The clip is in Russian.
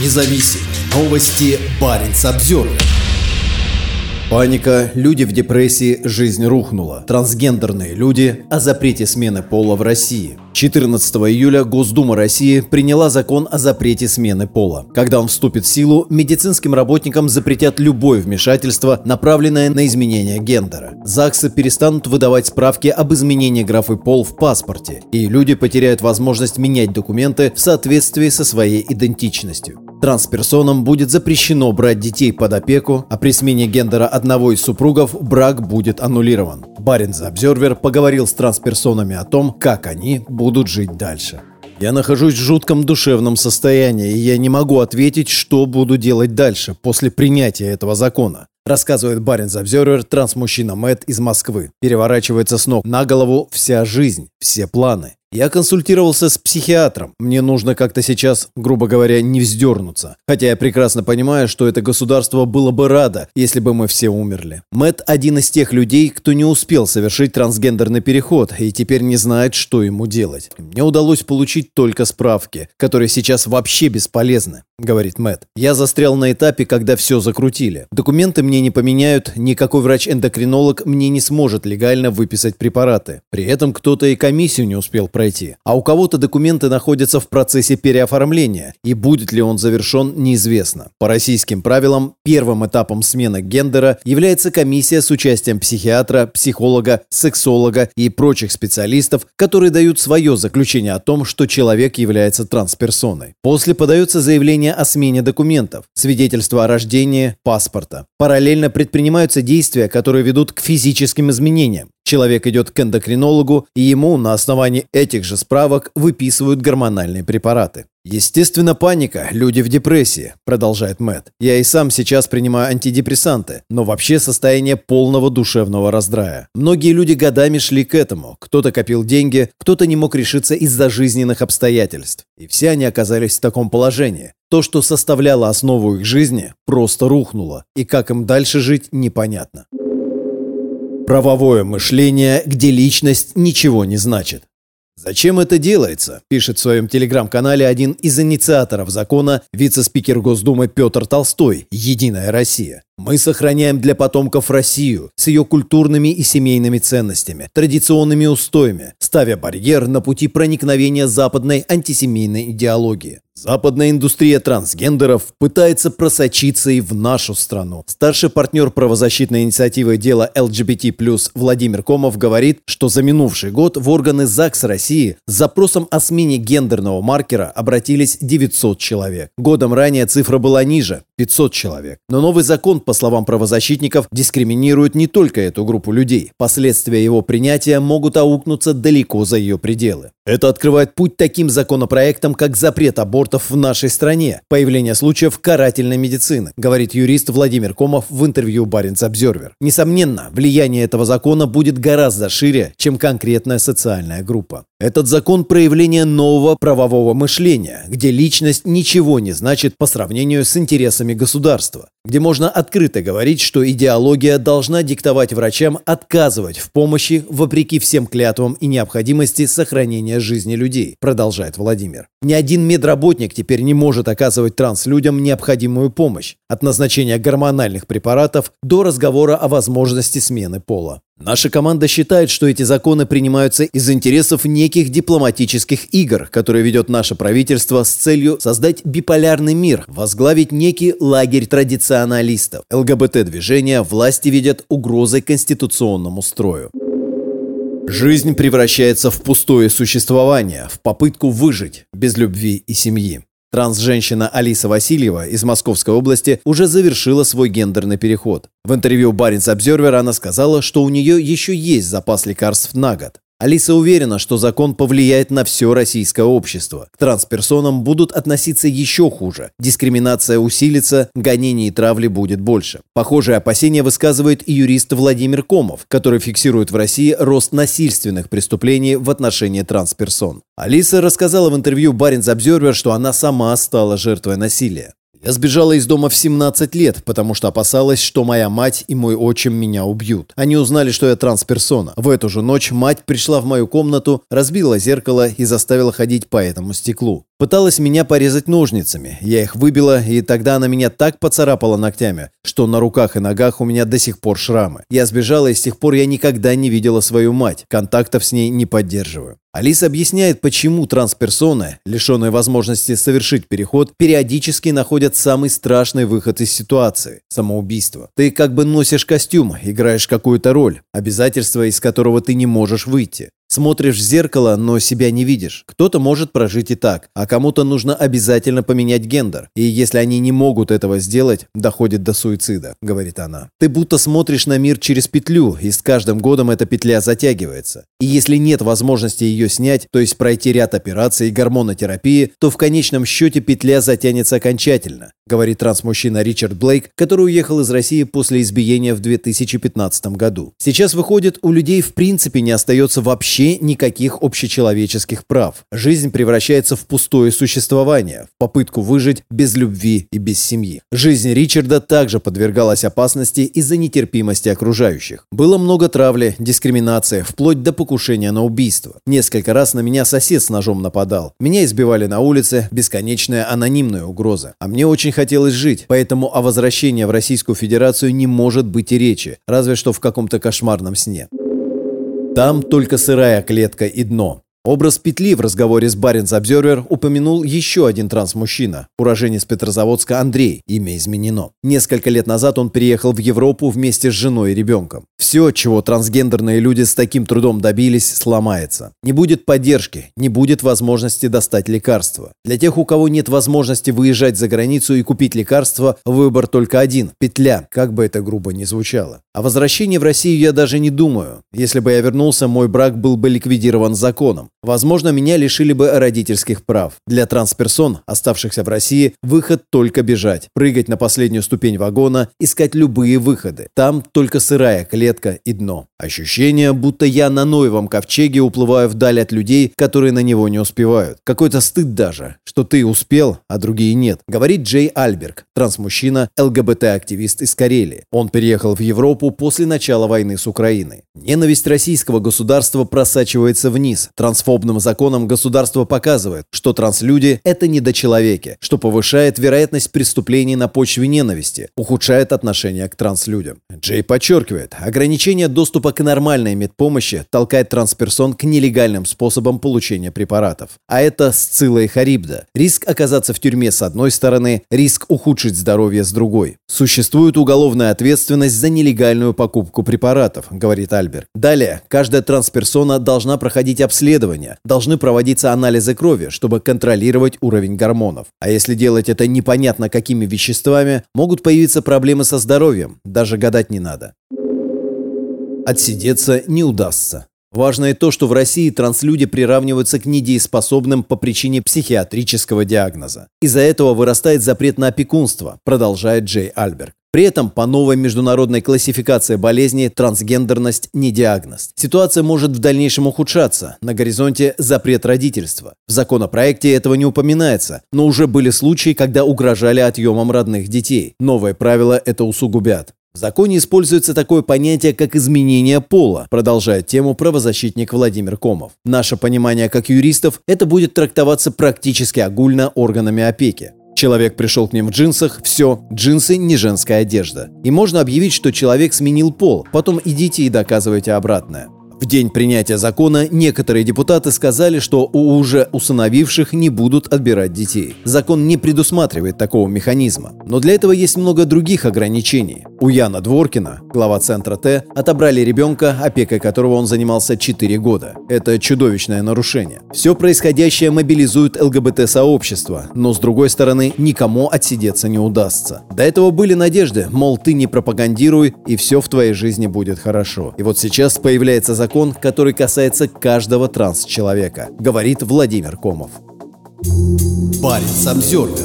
независим. Новости Баренц Обзервер. Паника, люди в депрессии, жизнь рухнула. Трансгендерные люди о запрете смены пола в России. 14 июля Госдума России приняла закон о запрете смены пола. Когда он вступит в силу, медицинским работникам запретят любое вмешательство, направленное на изменение гендера. ЗАГСы перестанут выдавать справки об изменении графы пол в паспорте, и люди потеряют возможность менять документы в соответствии со своей идентичностью. Трансперсонам будет запрещено брать детей под опеку, а при смене гендера одного из супругов брак будет аннулирован. Баринс Обзервер поговорил с трансперсонами о том, как они будут жить дальше. Я нахожусь в жутком душевном состоянии, и я не могу ответить, что буду делать дальше, после принятия этого закона. Рассказывает Баринс Обзервер трансмужчина Мэтт из Москвы. Переворачивается с ног на голову вся жизнь, все планы. Я консультировался с психиатром. Мне нужно как-то сейчас, грубо говоря, не вздернуться. Хотя я прекрасно понимаю, что это государство было бы радо, если бы мы все умерли. Мэт один из тех людей, кто не успел совершить трансгендерный переход и теперь не знает, что ему делать. Мне удалось получить только справки, которые сейчас вообще бесполезны, говорит Мэт. Я застрял на этапе, когда все закрутили. Документы мне не поменяют, никакой врач-эндокринолог мне не сможет легально выписать препараты. При этом кто-то и комиссию не успел пройти пройти. А у кого-то документы находятся в процессе переоформления, и будет ли он завершен, неизвестно. По российским правилам, первым этапом смены гендера является комиссия с участием психиатра, психолога, сексолога и прочих специалистов, которые дают свое заключение о том, что человек является трансперсоной. После подается заявление о смене документов, свидетельство о рождении, паспорта. Параллельно предпринимаются действия, которые ведут к физическим изменениям. Человек идет к эндокринологу, и ему на основании этих же справок выписывают гормональные препараты. Естественно, паника, люди в депрессии, продолжает Мэтт. Я и сам сейчас принимаю антидепрессанты, но вообще состояние полного душевного раздрая. Многие люди годами шли к этому. Кто-то копил деньги, кто-то не мог решиться из-за жизненных обстоятельств. И все они оказались в таком положении. То, что составляло основу их жизни, просто рухнуло. И как им дальше жить, непонятно. Правовое мышление, где личность ничего не значит. Зачем это делается, пишет в своем телеграм-канале один из инициаторов закона вице-спикер Госдумы Петр Толстой «Единая Россия». Мы сохраняем для потомков Россию с ее культурными и семейными ценностями, традиционными устоями, ставя барьер на пути проникновения западной антисемейной идеологии. Западная индустрия трансгендеров пытается просочиться и в нашу страну. Старший партнер правозащитной инициативы дела LGBT+, Владимир Комов говорит, что за минувший год в органы ЗАГС России с запросом о смене гендерного маркера обратились 900 человек. Годом ранее цифра была ниже – 500 человек. Но новый закон, по словам правозащитников, дискриминирует не только эту группу людей. Последствия его принятия могут аукнуться далеко за ее пределы. Это открывает путь таким законопроектам, как запрет абортов в нашей стране, появление случаев карательной медицины, говорит юрист Владимир Комов в интервью Баренц Обзервер. Несомненно, влияние этого закона будет гораздо шире, чем конкретная социальная группа. Этот закон – проявление нового правового мышления, где личность ничего не значит по сравнению с интересами государства, где можно открыто говорить, что идеология должна диктовать врачам отказывать в помощи вопреки всем клятвам и необходимости сохранения жизни людей, продолжает Владимир. Ни один медработник теперь не может оказывать транслюдям необходимую помощь, от назначения гормональных препаратов до разговора о возможности смены пола. Наша команда считает, что эти законы принимаются из интересов неких дипломатических игр, которые ведет наше правительство с целью создать биполярный мир, возглавить некий лагерь традиционалистов. ЛГБТ-движение власти видят угрозой конституционному строю. Жизнь превращается в пустое существование, в попытку выжить без любви и семьи. Транс-женщина Алиса Васильева из Московской области уже завершила свой гендерный переход. В интервью Баренц Обзервер она сказала, что у нее еще есть запас лекарств на год. Алиса уверена, что закон повлияет на все российское общество. К трансперсонам будут относиться еще хуже. Дискриминация усилится, гонений и травли будет больше. Похожие опасения высказывает и юрист Владимир Комов, который фиксирует в России рост насильственных преступлений в отношении трансперсон. Алиса рассказала в интервью Баринс Обзервер, что она сама стала жертвой насилия. Я сбежала из дома в 17 лет, потому что опасалась, что моя мать и мой отчим меня убьют. Они узнали, что я трансперсона. В эту же ночь мать пришла в мою комнату, разбила зеркало и заставила ходить по этому стеклу. Пыталась меня порезать ножницами. Я их выбила, и тогда она меня так поцарапала ногтями, что на руках и ногах у меня до сих пор шрамы. Я сбежала, и с тех пор я никогда не видела свою мать. Контактов с ней не поддерживаю. Алиса объясняет, почему трансперсоны, лишенные возможности совершить переход, периодически находят самый страшный выход из ситуации – самоубийство. Ты как бы носишь костюм, играешь какую-то роль, обязательство из которого ты не можешь выйти. Смотришь в зеркало, но себя не видишь. Кто-то может прожить и так, а кому-то нужно обязательно поменять гендер. И если они не могут этого сделать, доходит до суицида, говорит она. Ты будто смотришь на мир через петлю, и с каждым годом эта петля затягивается. И если нет возможности ее снять, то есть пройти ряд операций и гормонотерапии, то в конечном счете петля затянется окончательно, говорит трансмужчина Ричард Блейк, который уехал из России после избиения в 2015 году. Сейчас выходит, у людей в принципе не остается вообще вообще никаких общечеловеческих прав. Жизнь превращается в пустое существование, в попытку выжить без любви и без семьи. Жизнь Ричарда также подвергалась опасности из-за нетерпимости окружающих. Было много травли, дискриминации, вплоть до покушения на убийство. Несколько раз на меня сосед с ножом нападал. Меня избивали на улице, бесконечная анонимная угроза. А мне очень хотелось жить, поэтому о возвращении в Российскую Федерацию не может быть и речи, разве что в каком-то кошмарном сне. Там только сырая клетка и дно. Образ петли в разговоре с Баринс Обзервер упомянул еще один трансмужчина, уроженец Петрозаводска Андрей, имя изменено. Несколько лет назад он приехал в Европу вместе с женой и ребенком. Все, чего трансгендерные люди с таким трудом добились, сломается. Не будет поддержки, не будет возможности достать лекарства. Для тех, у кого нет возможности выезжать за границу и купить лекарства, выбор только один – петля, как бы это грубо ни звучало. О возвращении в Россию я даже не думаю. Если бы я вернулся, мой брак был бы ликвидирован законом. Возможно, меня лишили бы родительских прав. Для трансперсон, оставшихся в России, выход только бежать, прыгать на последнюю ступень вагона, искать любые выходы. Там только сырая клетка и дно. Ощущение, будто я на Ноевом ковчеге уплываю вдаль от людей, которые на него не успевают. Какой-то стыд даже, что ты успел, а другие нет. Говорит Джей Альберг, трансмужчина, ЛГБТ-активист из Карелии. Он переехал в Европу после начала войны с Украиной. Ненависть российского государства просачивается вниз, трансформируется трансфобным законам государство показывает, что транслюди – это недочеловеки, что повышает вероятность преступлений на почве ненависти, ухудшает отношение к транслюдям. Джей подчеркивает, ограничение доступа к нормальной медпомощи толкает трансперсон к нелегальным способам получения препаратов. А это сцилла и харибда. Риск оказаться в тюрьме с одной стороны, риск ухудшить здоровье с другой. Существует уголовная ответственность за нелегальную покупку препаратов, говорит Альберт. Далее, каждая трансперсона должна проходить обследование, обследования должны проводиться анализы крови, чтобы контролировать уровень гормонов. А если делать это непонятно какими веществами, могут появиться проблемы со здоровьем, даже гадать не надо. Отсидеться не удастся. Важно и то, что в России транслюди приравниваются к недееспособным по причине психиатрического диагноза. Из-за этого вырастает запрет на опекунство, продолжает Джей Альберг. При этом по новой международной классификации болезни трансгендерность не диагноз. Ситуация может в дальнейшем ухудшаться. На горизонте запрет родительства. В законопроекте этого не упоминается, но уже были случаи, когда угрожали отъемом родных детей. Новые правила это усугубят. В законе используется такое понятие, как изменение пола, продолжает тему правозащитник Владимир Комов. Наше понимание как юристов, это будет трактоваться практически огульно органами опеки. Человек пришел к ним в джинсах, все, джинсы не женская одежда. И можно объявить, что человек сменил пол, потом идите и доказывайте обратное. В день принятия закона некоторые депутаты сказали, что у уже усыновивших не будут отбирать детей. Закон не предусматривает такого механизма. Но для этого есть много других ограничений. У Яна Дворкина, глава Центра Т, отобрали ребенка, опекой которого он занимался 4 года. Это чудовищное нарушение. Все происходящее мобилизует ЛГБТ-сообщество, но с другой стороны, никому отсидеться не удастся. До этого были надежды, мол, ты не пропагандируй, и все в твоей жизни будет хорошо. И вот сейчас появляется закон, закон, который касается каждого транс-человека, говорит Владимир Комов. Парень Самсервер